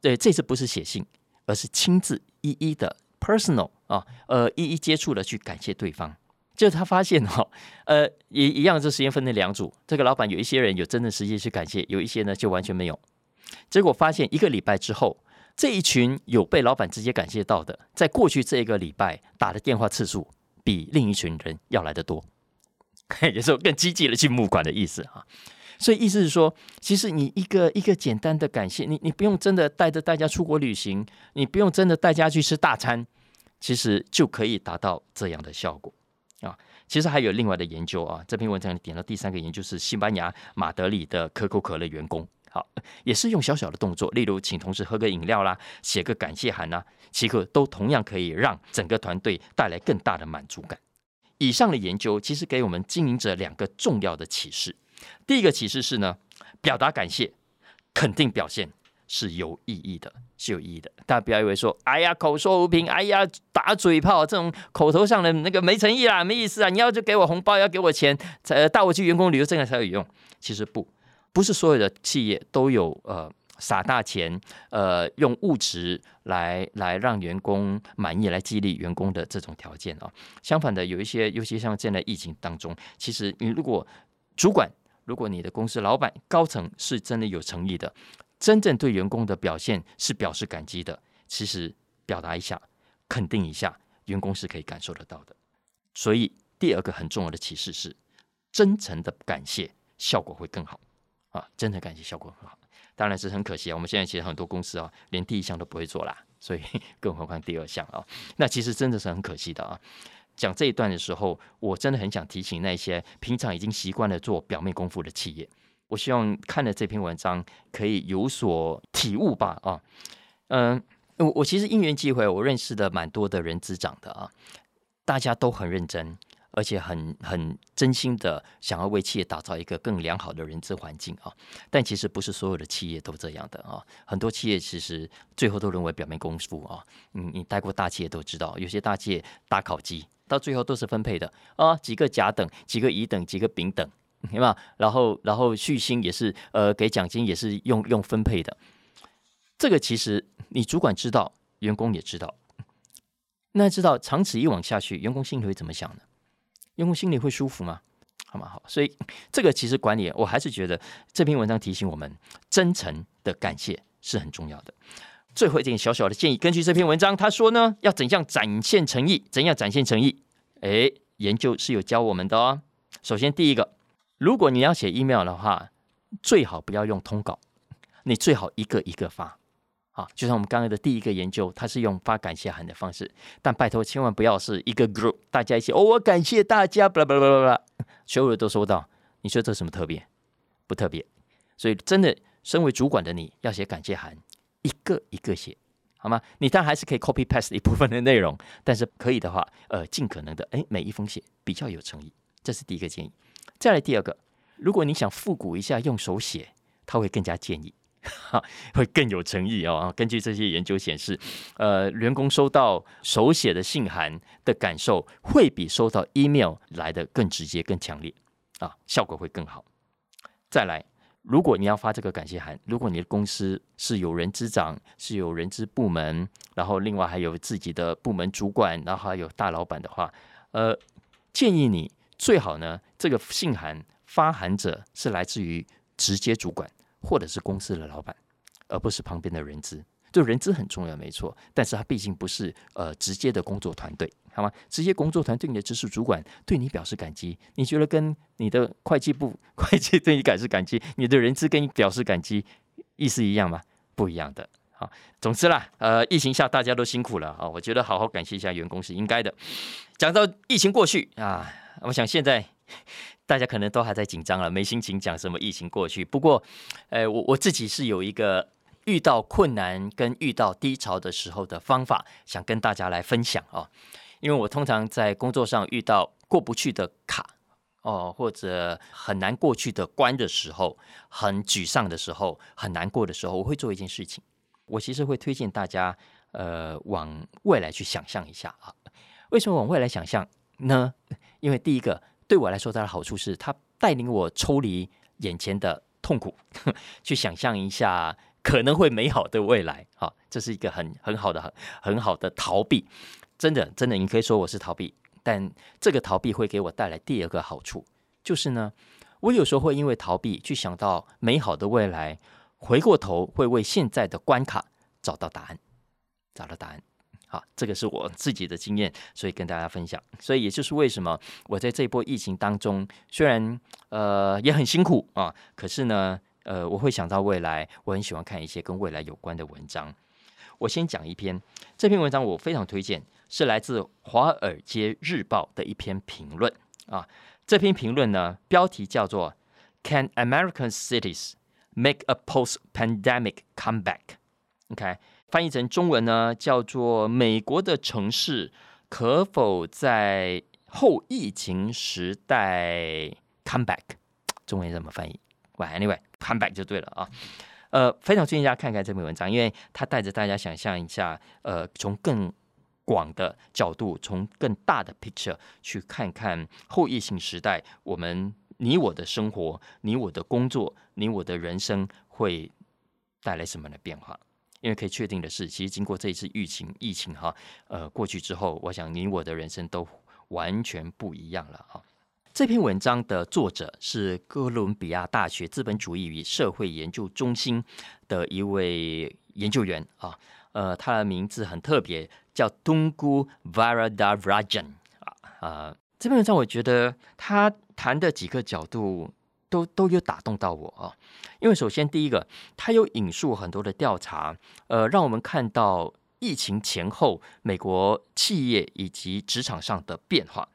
对，这次不是写信，而是亲自一一的 personal 啊，呃，一一接触的去感谢对方。就他发现哈，呃，也一样，这时间分成两组，这个老板有一些人有真的时间去感谢，有一些呢就完全没有。结果发现，一个礼拜之后，这一群有被老板直接感谢到的，在过去这一个礼拜打的电话次数，比另一群人要来的多，[laughs] 也是更积极的去募款的意思啊。所以意思是说，其实你一个一个简单的感谢，你你不用真的带着大家出国旅行，你不用真的带家去吃大餐，其实就可以达到这样的效果啊。其实还有另外的研究啊，这篇文章里点到第三个研究是西班牙马德里的可口可乐员工，好，也是用小小的动作，例如请同事喝个饮料啦，写个感谢函呐，其实都同样可以让整个团队带来更大的满足感。以上的研究其实给我们经营者两个重要的启示。第一个启示是呢，表达感谢、肯定表现是有意义的，是有意义的。大家不要以为说，哎呀，口说无凭，哎呀，打嘴炮，这种口头上的那个没诚意啦，没意思啊！你要就给我红包，要给我钱，呃，带我去员工旅游，这样才有用。其实不，不是所有的企业都有呃。撒大钱，呃，用物质来来让员工满意，来激励员工的这种条件啊。相反的，有一些，尤其像现在疫情当中，其实你如果主管，如果你的公司老板高层是真的有诚意的，真正对员工的表现是表示感激的，其实表达一下，肯定一下，员工是可以感受得到的。所以第二个很重要的启示是，真诚的感谢效果会更好啊，真的感谢效果很好。当然是很可惜啊！我们现在其实很多公司啊，连第一项都不会做啦，所以 [laughs] 更何况第二项啊？那其实真的是很可惜的啊！讲这一段的时候，我真的很想提醒那些平常已经习惯了做表面功夫的企业，我希望看了这篇文章可以有所体悟吧啊！嗯，我我其实因缘际会，我认识的蛮多的人资长的啊，大家都很认真。而且很很真心的想要为企业打造一个更良好的人资环境啊，但其实不是所有的企业都这样的啊，很多企业其实最后都沦为表面功夫啊。你你待过大企业都知道，有些大企业打考绩到最后都是分配的啊，几个甲等，几个乙等，几个丙等，对吧？然后然后续薪也是呃给奖金也是用用分配的，这个其实你主管知道，员工也知道，那知道长此以往下去，员工心里会怎么想呢？员工心里会舒服吗？好吗？好，所以 [laughs] 这个其实管理，我还是觉得这篇文章提醒我们，真诚的感谢是很重要的。最后一点小小的建议，根据这篇文章，他说呢，要怎样展现诚意？怎样展现诚意？诶，研究是有教我们的哦。首先，第一个，如果你要写 email 的话，最好不要用通稿，你最好一个一个发。好，就像我们刚刚的第一个研究，它是用发感谢函的方式，但拜托千万不要是一个 group，大家一起哦，我感谢大家，巴拉巴拉巴拉，所有人都收到，你说这什么特别？不特别。所以真的，身为主管的你要写感谢函，一个一个写，好吗？你当然还是可以 copy paste 一部分的内容，但是可以的话，呃，尽可能的，哎，每一封写比较有诚意，这是第一个建议。再来第二个，如果你想复古一下，用手写，他会更加建议。哈，会更有诚意哦。根据这些研究显示，呃，员工收到手写的信函的感受，会比收到 email 来的更直接、更强烈啊，效果会更好。再来，如果你要发这个感谢函，如果你的公司是有人之长、是有人之部门，然后另外还有自己的部门主管，然后还有大老板的话，呃，建议你最好呢，这个信函发函者是来自于直接主管。或者是公司的老板，而不是旁边的人资。就人资很重要，没错，但是他毕竟不是呃直接的工作团队，好吗？直接工作团队你的直属主管对你表示感激，你觉得跟你的会计部 [laughs] 会计对你表示感激，你的人资跟你表示感激，意思一样吗？不一样的。好，总之啦，呃，疫情下大家都辛苦了啊，我觉得好好感谢一下员工是应该的。讲到疫情过去啊，我想现在。大家可能都还在紧张了，没心情讲什么疫情过去。不过，呃，我我自己是有一个遇到困难跟遇到低潮的时候的方法，想跟大家来分享哦。因为我通常在工作上遇到过不去的卡哦，或者很难过去的关的时候，很沮丧的时候，很难过的时候，我会做一件事情。我其实会推荐大家，呃，往未来去想象一下啊。为什么往未来想象呢？因为第一个。对我来说，它的好处是，它带领我抽离眼前的痛苦，[laughs] 去想象一下可能会美好的未来。好，这是一个很很好的、很很好的逃避。真的，真的，你可以说我是逃避，但这个逃避会给我带来第二个好处，就是呢，我有时候会因为逃避去想到美好的未来，回过头会为现在的关卡找到答案，找到答案。啊，这个是我自己的经验，所以跟大家分享。所以也就是为什么我在这波疫情当中，虽然呃也很辛苦啊，可是呢，呃，我会想到未来，我很喜欢看一些跟未来有关的文章。我先讲一篇，这篇文章我非常推荐，是来自《华尔街日报》的一篇评论啊。这篇评论呢，标题叫做 “Can American cities make a post-pandemic comeback？”OK，翻译成中文呢，叫做“美国的城市可否在后疫情时代 comeback？” 中文怎么翻译喂？Anyway，comeback 就对了啊。呃，非常建议大家看看这篇文章，因为它带着大家想象一下，呃，从更广的角度，从更大的 picture 去看看后疫情时代，我们你我的生活，你我的工作，你我的人生会带来什么样的变化？因为可以确定的是，其实经过这一次疫情，疫情哈，呃，过去之后，我想你我的人生都完全不一样了啊。这篇文章的作者是哥伦比亚大学资本主义与社会研究中心的一位研究员啊，呃，他的名字很特别，叫 Tungu Varadarajan 啊啊。这篇文章我觉得他谈的几个角度都都有打动到我啊，因为首先第一个，他有引述很多的调查，呃，让我们看到疫情前后美国企业以及职场上的变化。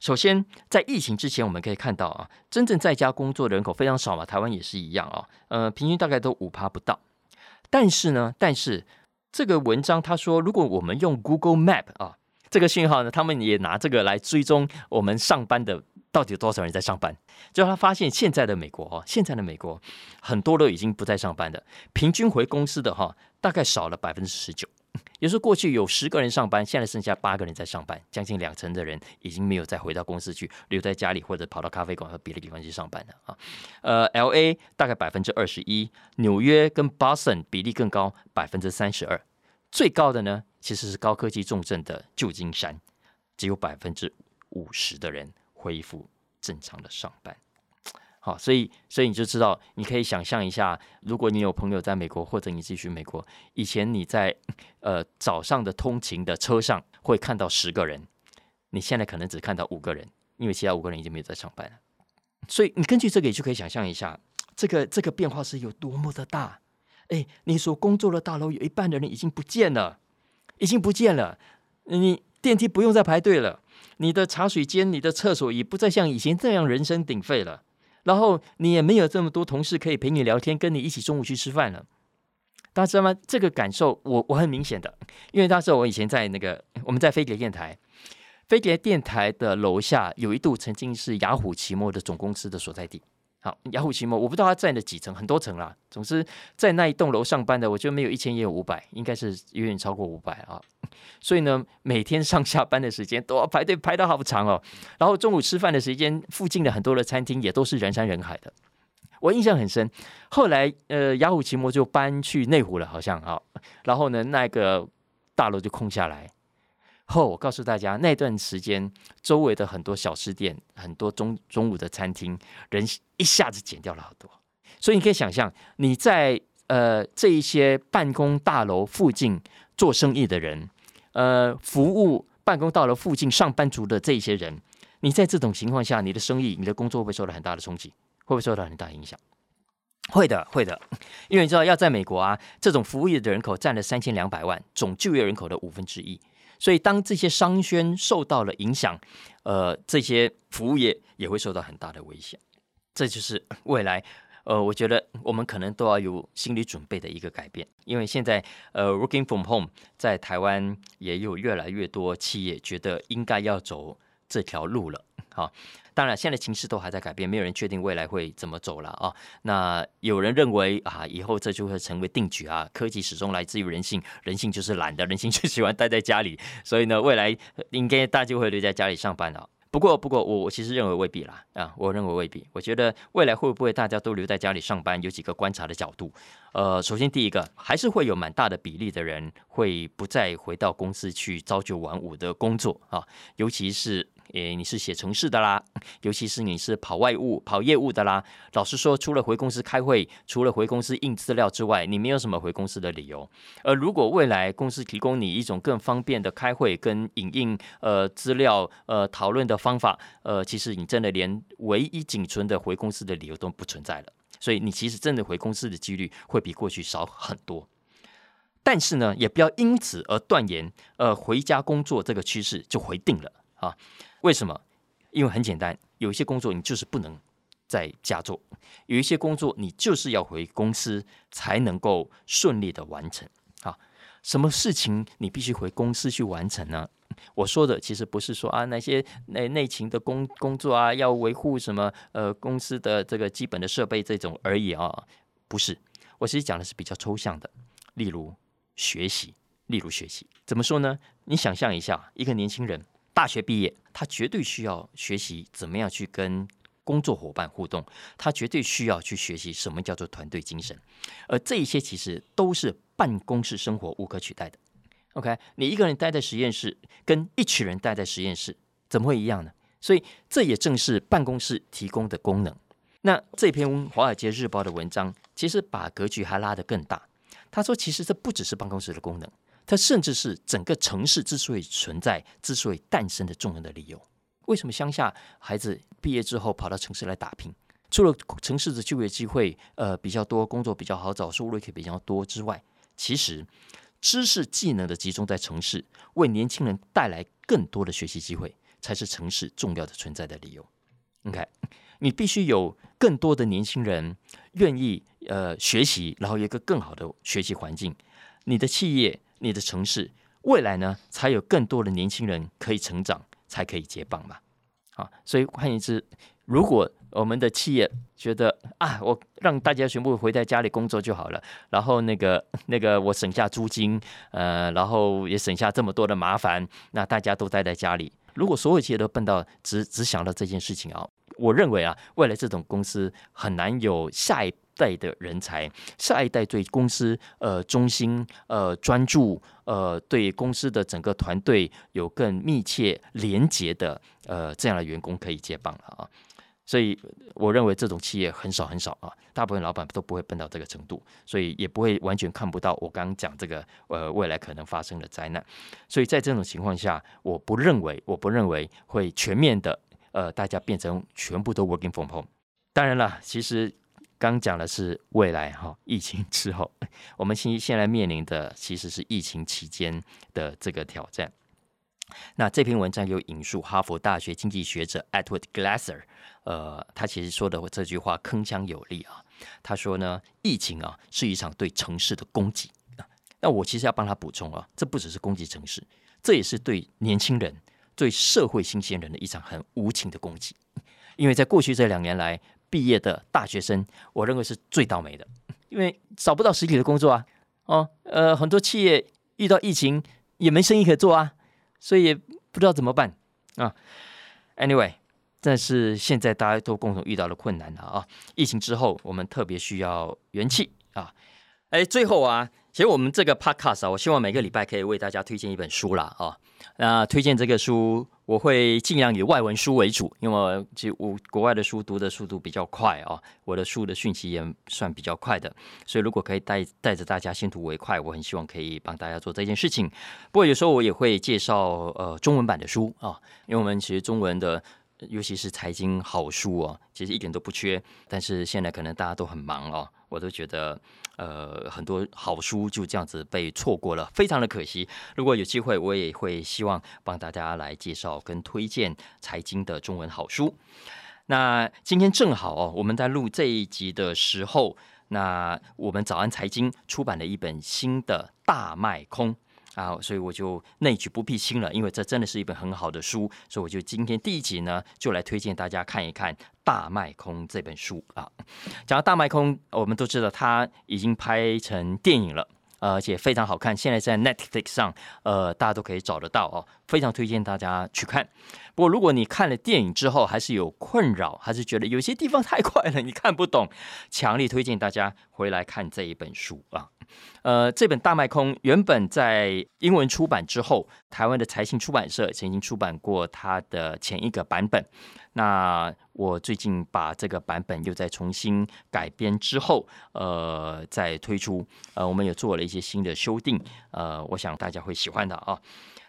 首先，在疫情之前，我们可以看到啊，真正在家工作的人口非常少嘛，台湾也是一样啊，呃，平均大概都五趴不到。但是呢，但是这个文章他说，如果我们用 Google Map 啊这个信号呢，他们也拿这个来追踪我们上班的到底有多少人在上班，就他发现现在的美国哦，现在的美国很多都已经不在上班的，平均回公司的哈，大概少了百分之十九。也是过去有十个人上班，现在剩下八个人在上班，将近两成的人已经没有再回到公司去，留在家里或者跑到咖啡馆和别的地方去上班了啊。呃，L A 大概百分之二十一，纽约跟 Boston 比例更高，百分之三十二。最高的呢，其实是高科技重镇的旧金山，只有百分之五十的人恢复正常的上班。好，所以所以你就知道，你可以想象一下，如果你有朋友在美国，或者你自己去美国，以前你在呃早上的通勤的车上会看到十个人，你现在可能只看到五个人，因为其他五个人已经没有在上班了。所以你根据这个也就可以想象一下，这个这个变化是有多么的大。哎，你所工作的大楼有一半的人已经不见了，已经不见了，你电梯不用再排队了，你的茶水间、你的厕所也不再像以前这样人声鼎沸了。然后你也没有这么多同事可以陪你聊天，跟你一起中午去吃饭了。大家知道吗？这个感受我我很明显的，因为当时我以前在那个我们在飞碟电台，飞碟电台的楼下有一度曾经是雅虎奇摩的总公司的所在地。好，雅虎奇摩，我不知道他占了几层，很多层啦。总之，在那一栋楼上班的，我觉得没有一千也有五百，应该是远远超过五百啊。[laughs] 所以呢，每天上下班的时间都要排队排到好长哦。然后中午吃饭的时间，附近的很多的餐厅也都是人山人海的。我印象很深。后来，呃，雅虎奇摩就搬去内湖了，好像啊。然后呢，那个大楼就空下来。后，我告诉大家，那段时间周围的很多小吃店、很多中中午的餐厅，人一下子减掉了好多。所以你可以想象，你在呃这一些办公大楼附近做生意的人，呃，服务办公大楼附近上班族的这一些人，你在这种情况下，你的生意、你的工作会不会受到很大的冲击？会不会受到很大影响？会的，会的。因为你知道，要在美国啊，这种服务业的人口占了三千两百万总就业人口的五分之一。所以，当这些商圈受到了影响，呃，这些服务业也会受到很大的危险。这就是未来，呃，我觉得我们可能都要有心理准备的一个改变。因为现在，呃，working from home 在台湾也有越来越多企业觉得应该要走这条路了。好。当然，现在情势都还在改变，没有人确定未来会怎么走了啊。那有人认为啊，以后这就会成为定局啊。科技始终来自于人性，人性就是懒的，人性就喜欢待在家里，所以呢，未来应该大家就会留在家里上班了。不过，不过我我其实认为未必啦啊，我认为未必。我觉得未来会不会大家都留在家里上班，有几个观察的角度。呃，首先第一个，还是会有蛮大的比例的人会不再回到公司去朝九晚五的工作啊，尤其是诶，你是写城市的啦，[laughs] 尤其是你是跑外务、跑业务的啦。老实说，除了回公司开会，除了回公司印资料之外，你没有什么回公司的理由。而如果未来公司提供你一种更方便的开会跟影印呃资料呃讨论的方法，呃，其实你真的连唯一仅存的回公司的理由都不存在了。所以你其实真的回公司的几率会比过去少很多。但是呢，也不要因此而断言，呃，回家工作这个趋势就回定了啊。为什么？因为很简单，有一些工作你就是不能在家做，有一些工作你就是要回公司才能够顺利的完成。啊，什么事情你必须回公司去完成呢？我说的其实不是说啊那些内内勤的工工作啊，要维护什么呃公司的这个基本的设备这种而已啊，不是。我其实讲的是比较抽象的，例如学习，例如学习，怎么说呢？你想象一下，一个年轻人。大学毕业，他绝对需要学习怎么样去跟工作伙伴互动，他绝对需要去学习什么叫做团队精神，而这一些其实都是办公室生活无可取代的。OK，你一个人待在实验室，跟一群人待在实验室，怎么会一样呢？所以这也正是办公室提供的功能。那这篇《华尔街日报》的文章其实把格局还拉得更大，他说，其实这不只是办公室的功能。它甚至是整个城市之所以存在、之所以诞生的重要的理由。为什么乡下孩子毕业之后跑到城市来打拼？除了城市的就业机会呃比较多，工作比较好找，收入也比较多之外，其实知识技能的集中在城市，为年轻人带来更多的学习机会，才是城市重要的存在的理由。OK，你必须有更多的年轻人愿意呃学习，然后有一个更好的学习环境，你的企业。你的城市未来呢，才有更多的年轻人可以成长，才可以接棒嘛。啊，所以换言之，如果我们的企业觉得啊，我让大家全部回在家里工作就好了，然后那个 [laughs] 那个我省下租金，呃，然后也省下这么多的麻烦，那大家都待在家里。如果所有企业都笨到只只想到这件事情啊，我认为啊，未来这种公司很难有下一。代的人才，下一代对公司呃忠心呃专注呃对公司的整个团队有更密切连结的呃这样的员工可以接棒了啊，所以我认为这种企业很少很少啊，大部分老板都不会笨到这个程度，所以也不会完全看不到我刚刚讲这个呃未来可能发生的灾难，所以在这种情况下，我不认为我不认为会全面的呃大家变成全部都 working from home，当然了，其实。刚讲的是未来哈，疫情之后，[laughs] 我们现现在面临的其实是疫情期间的这个挑战。那这篇文章有引述哈佛大学经济学者 Edward Glaser，呃，他其实说的这句话铿锵有力啊。他说呢，疫情啊是一场对城市的攻击。那我其实要帮他补充啊，这不只是攻击城市，这也是对年轻人、对社会新鲜人的一场很无情的攻击。因为在过去这两年来，毕业的大学生，我认为是最倒霉的，[laughs] 因为找不到实体的工作啊，哦，呃，很多企业遇到疫情也没生意可做啊，所以也不知道怎么办啊。Anyway，这是现在大家都共同遇到的困难了啊。疫情之后，我们特别需要元气啊。哎，最后啊。其实我们这个 podcast 啊，我希望每个礼拜可以为大家推荐一本书啦啊。那推荐这个书，我会尽量以外文书为主，因为其实我国外的书读的速度比较快啊，我的书的讯息也算比较快的，所以如果可以带带着大家先读为快，我很希望可以帮大家做这件事情。不过有时候我也会介绍呃中文版的书啊，因为我们其实中文的。尤其是财经好书哦，其实一点都不缺。但是现在可能大家都很忙哦，我都觉得呃很多好书就这样子被错过了，非常的可惜。如果有机会，我也会希望帮大家来介绍跟推荐财经的中文好书。那今天正好哦，我们在录这一集的时候，那我们早安财经出版了一本新的大卖空。啊，所以我就内举不避亲了，因为这真的是一本很好的书，所以我就今天第一集呢，就来推荐大家看一看《大麦空》这本书啊。讲到《大麦空》，我们都知道它已经拍成电影了，而且非常好看，现在在 Netflix 上，呃，大家都可以找得到哦，非常推荐大家去看。不过，如果你看了电影之后还是有困扰，还是觉得有些地方太快了，你看不懂，强力推荐大家回来看这一本书啊。呃，这本《大卖空》原本在英文出版之后，台湾的财信出版社曾经出版过它的前一个版本。那我最近把这个版本又再重新改编之后，呃，再推出。呃，我们也做了一些新的修订。呃，我想大家会喜欢的啊。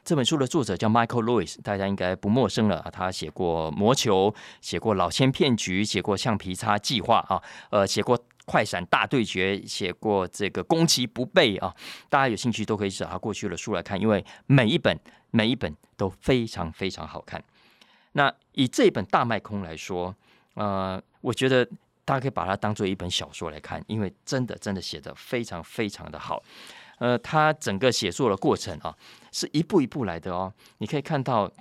这本书的作者叫 Michael Lewis，大家应该不陌生了。他写过《魔球》，写过《老千骗局》，写过《橡皮擦计划》啊，呃，写过《快闪大对决》，写过这个《攻其不备》啊。大家有兴趣都可以找他过去的书来看，因为每一本每一本都非常非常好看。那以这本《大麦空》来说，呃，我觉得大家可以把它当做一本小说来看，因为真的真的写的非常非常的好。呃，他整个写作的过程啊，是一步一步来的哦。你可以看到，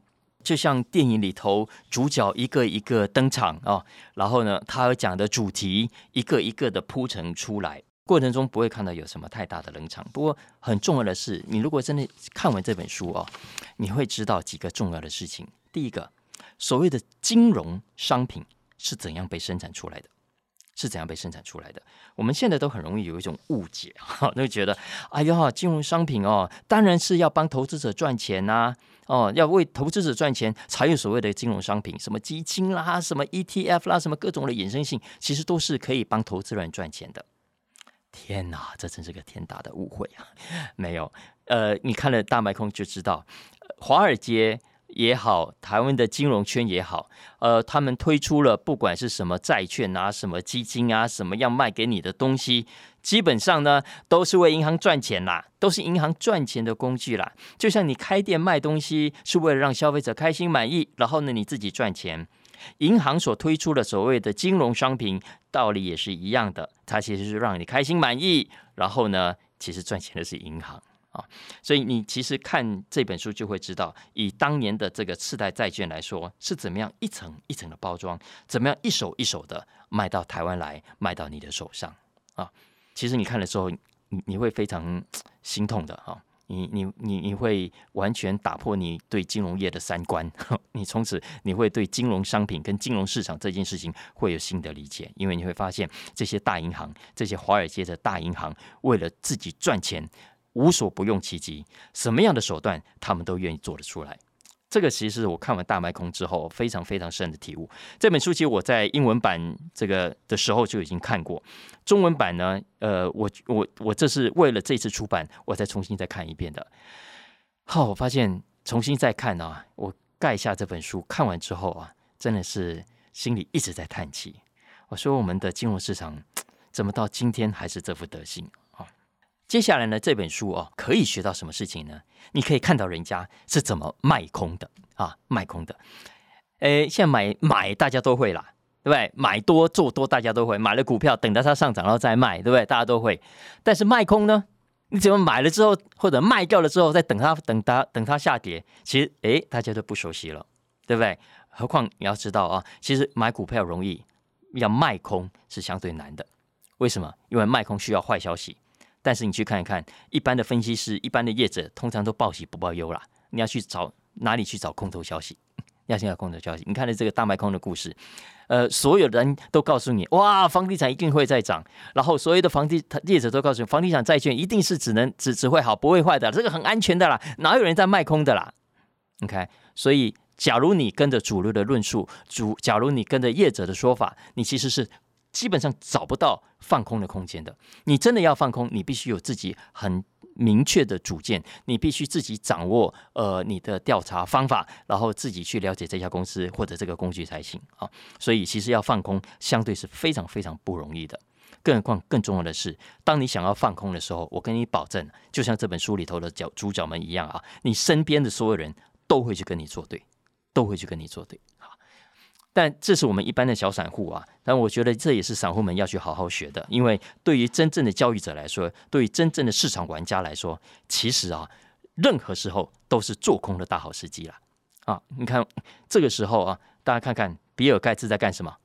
就像电影里头主角一个一个登场啊，然后呢，他讲的主题一个一个的铺陈出来，过程中不会看到有什么太大的冷场。不过很重要的是，你如果真的看完这本书哦，你会知道几个重要的事情。第一个，所谓的金融商品是怎样被生产出来的。是怎样被生产出来的？我们现在都很容易有一种误解，哈，都觉得，哎呀，金融商品哦，当然是要帮投资者赚钱呐，哦，要为投资者赚钱才有所谓的金融商品，什么基金啦，什么 ETF 啦，什么各种的衍生性，其实都是可以帮投资人赚钱的。天哪，这真是个天大的误会啊！没有，呃，你看了大麦空就知道，华尔街。也好，台湾的金融圈也好，呃，他们推出了不管是什么债券啊、什么基金啊、什么样卖给你的东西，基本上呢都是为银行赚钱啦，都是银行赚钱的工具啦。就像你开店卖东西是为了让消费者开心满意，然后呢你自己赚钱，银行所推出的所谓的金融商品道理也是一样的，它其实是让你开心满意，然后呢其实赚钱的是银行。啊，所以你其实看这本书就会知道，以当年的这个次贷债券来说，是怎么样一层一层的包装，怎么样一手一手的卖到台湾来，卖到你的手上啊。其实你看的时候，你你会非常心痛的啊，你你你你会完全打破你对金融业的三观，[laughs] 你从此你会对金融商品跟金融市场这件事情会有新的理解，因为你会发现这些大银行，这些华尔街的大银行，为了自己赚钱。无所不用其极，什么样的手段他们都愿意做得出来。这个其实我看完《大麦空》之后非常非常深的体悟。这本书其实我在英文版这个的时候就已经看过，中文版呢，呃，我我我这是为了这次出版，我再重新再看一遍的。好，我发现重新再看啊，我盖下这本书看完之后啊，真的是心里一直在叹气。我说我们的金融市场怎么到今天还是这副德行？接下来呢，这本书哦，可以学到什么事情呢？你可以看到人家是怎么卖空的啊，卖空的。诶，现在买买大家都会啦，对不对？买多做多大家都会，买了股票等到它上涨然后再卖，对不对？大家都会。但是卖空呢？你怎么买了之后或者卖掉了之后再等它等它等它下跌？其实诶，大家都不熟悉了，对不对？何况你要知道啊，其实买股票容易，要卖空是相对难的。为什么？因为卖空需要坏消息。但是你去看一看，一般的分析师、一般的业者，通常都报喜不报忧啦。你要去找哪里去找空头消息？[laughs] 要先找空头消息。你看的这个大卖空的故事，呃，所有人都告诉你，哇，房地产一定会再涨。然后所有的房地业者都告诉你，房地产债券一定是只能只只会好不会坏的，这个很安全的啦，哪有人在卖空的啦？OK，所以假如你跟着主流的论述，主假如你跟着业者的说法，你其实是。基本上找不到放空的空间的。你真的要放空，你必须有自己很明确的主见，你必须自己掌握呃你的调查方法，然后自己去了解这家公司或者这个工具才行啊。所以其实要放空，相对是非常非常不容易的。更何况更重要的是，当你想要放空的时候，我跟你保证，就像这本书里头的角主角们一样啊，你身边的所有人都会去跟你作对，都会去跟你作对。但这是我们一般的小散户啊，但我觉得这也是散户们要去好好学的，因为对于真正的交易者来说，对于真正的市场玩家来说，其实啊，任何时候都是做空的大好时机了啊！你看这个时候啊，大家看看比尔盖茨在干什么？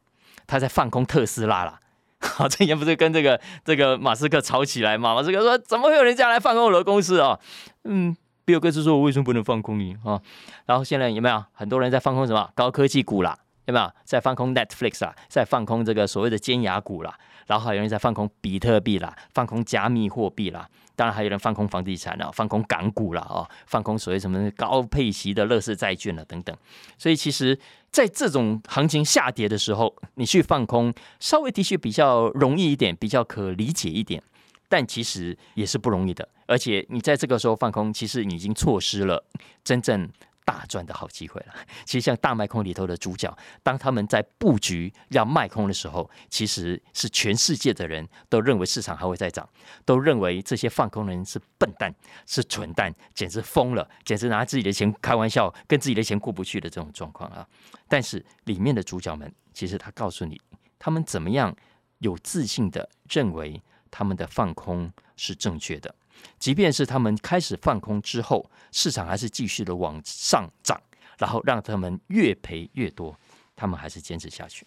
他在放空特斯拉了。[laughs] 好，之前不是跟这个这个马斯克吵起来嘛？马斯克说：“怎么会有人家来放空我的公司啊？”嗯，比尔盖茨说：“我为什么不能放空你啊？”然后现在有没有很多人在放空什么高科技股啦？有没有在放空 Netflix 啊？在放空这个所谓的尖牙股啦？然后还有人在放空比特币啦，放空加密货币啦，当然还有人放空房地产了，放空港股了哦，放空所谓什么高配息的乐视债券了等等。所以其实，在这种行情下跌的时候，你去放空，稍微的确比较容易一点，比较可理解一点，但其实也是不容易的。而且你在这个时候放空，其实你已经错失了真正。大赚的好机会了。[laughs] 其实像大卖空里头的主角，当他们在布局要卖空的时候，其实是全世界的人都认为市场还会再涨，都认为这些放空的人是笨蛋、是蠢蛋，简直疯了，简直拿自己的钱开玩笑，跟自己的钱过不去的这种状况啊。但是里面的主角们，其实他告诉你，他们怎么样有自信的认为他们的放空是正确的。即便是他们开始放空之后，市场还是继续的往上涨，然后让他们越赔越多，他们还是坚持下去。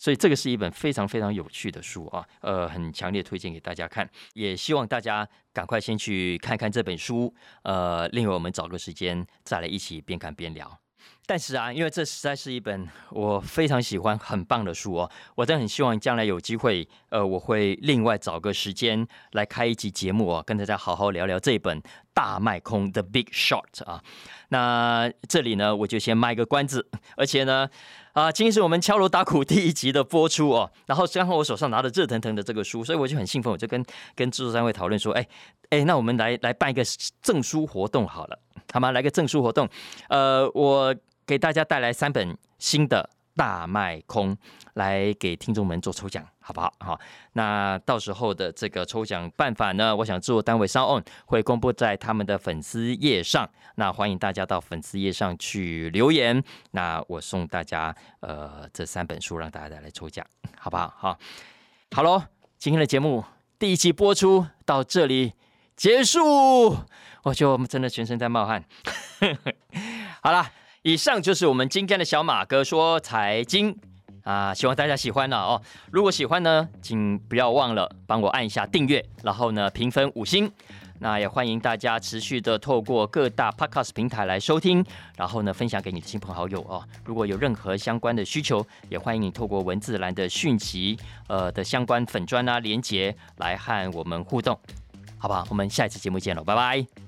所以这个是一本非常非常有趣的书啊，呃，很强烈推荐给大家看，也希望大家赶快先去看看这本书，呃，另外我们找个时间再来一起边看边聊。但是啊，因为这实在是一本我非常喜欢、很棒的书哦，我真的很希望将来有机会，呃，我会另外找个时间来开一集节目哦，跟大家好好聊聊这本《大卖空》的 Big Short 啊。那这里呢，我就先卖个关子，而且呢，啊，今天是我们敲锣打鼓第一集的播出哦，然后刚好我手上拿着热腾腾的这个书，所以我就很兴奋，我就跟跟制作单位讨论说，哎哎，那我们来来办一个证书活动好了，好吗？来个证书活动，呃，我。给大家带来三本新的大卖空，来给听众们做抽奖，好不好？好，那到时候的这个抽奖办法呢？我想制作单位稍 on 会公布在他们的粉丝页上，那欢迎大家到粉丝页上去留言，那我送大家呃这三本书，让大家来抽奖，好不好？好，好喽，今天的节目第一期播出到这里结束，我觉得我们真的全身在冒汗，[laughs] 好了。以上就是我们今天的小马哥说财经啊，希望大家喜欢了哦。如果喜欢呢，请不要忘了帮我按一下订阅，然后呢评分五星。那也欢迎大家持续的透过各大 podcast 平台来收听，然后呢分享给你的亲朋好友哦。如果有任何相关的需求，也欢迎你透过文字栏的讯息呃的相关粉砖啊连接来和我们互动，好不好？我们下一次节目见喽，拜拜。